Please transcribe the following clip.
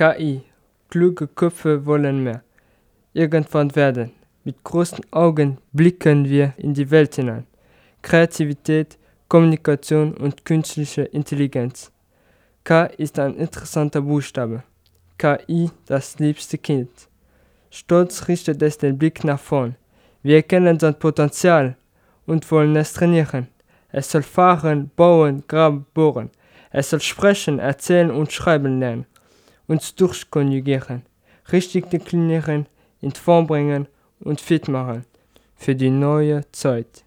KI. Kluge Köpfe wollen mehr. Irgendwann werden. Mit großen Augen blicken wir in die Welt hinein. Kreativität, Kommunikation und künstliche Intelligenz. K ist ein interessanter Buchstabe. KI, das liebste Kind. Stolz richtet es den Blick nach vorn. Wir erkennen sein Potenzial und wollen es trainieren. Es soll fahren, bauen, graben, bohren. Es soll sprechen, erzählen und schreiben lernen. Uns durchkonjugieren. Richtig deklinieren, in Form bringen und fit machen. Für die neue Zeit.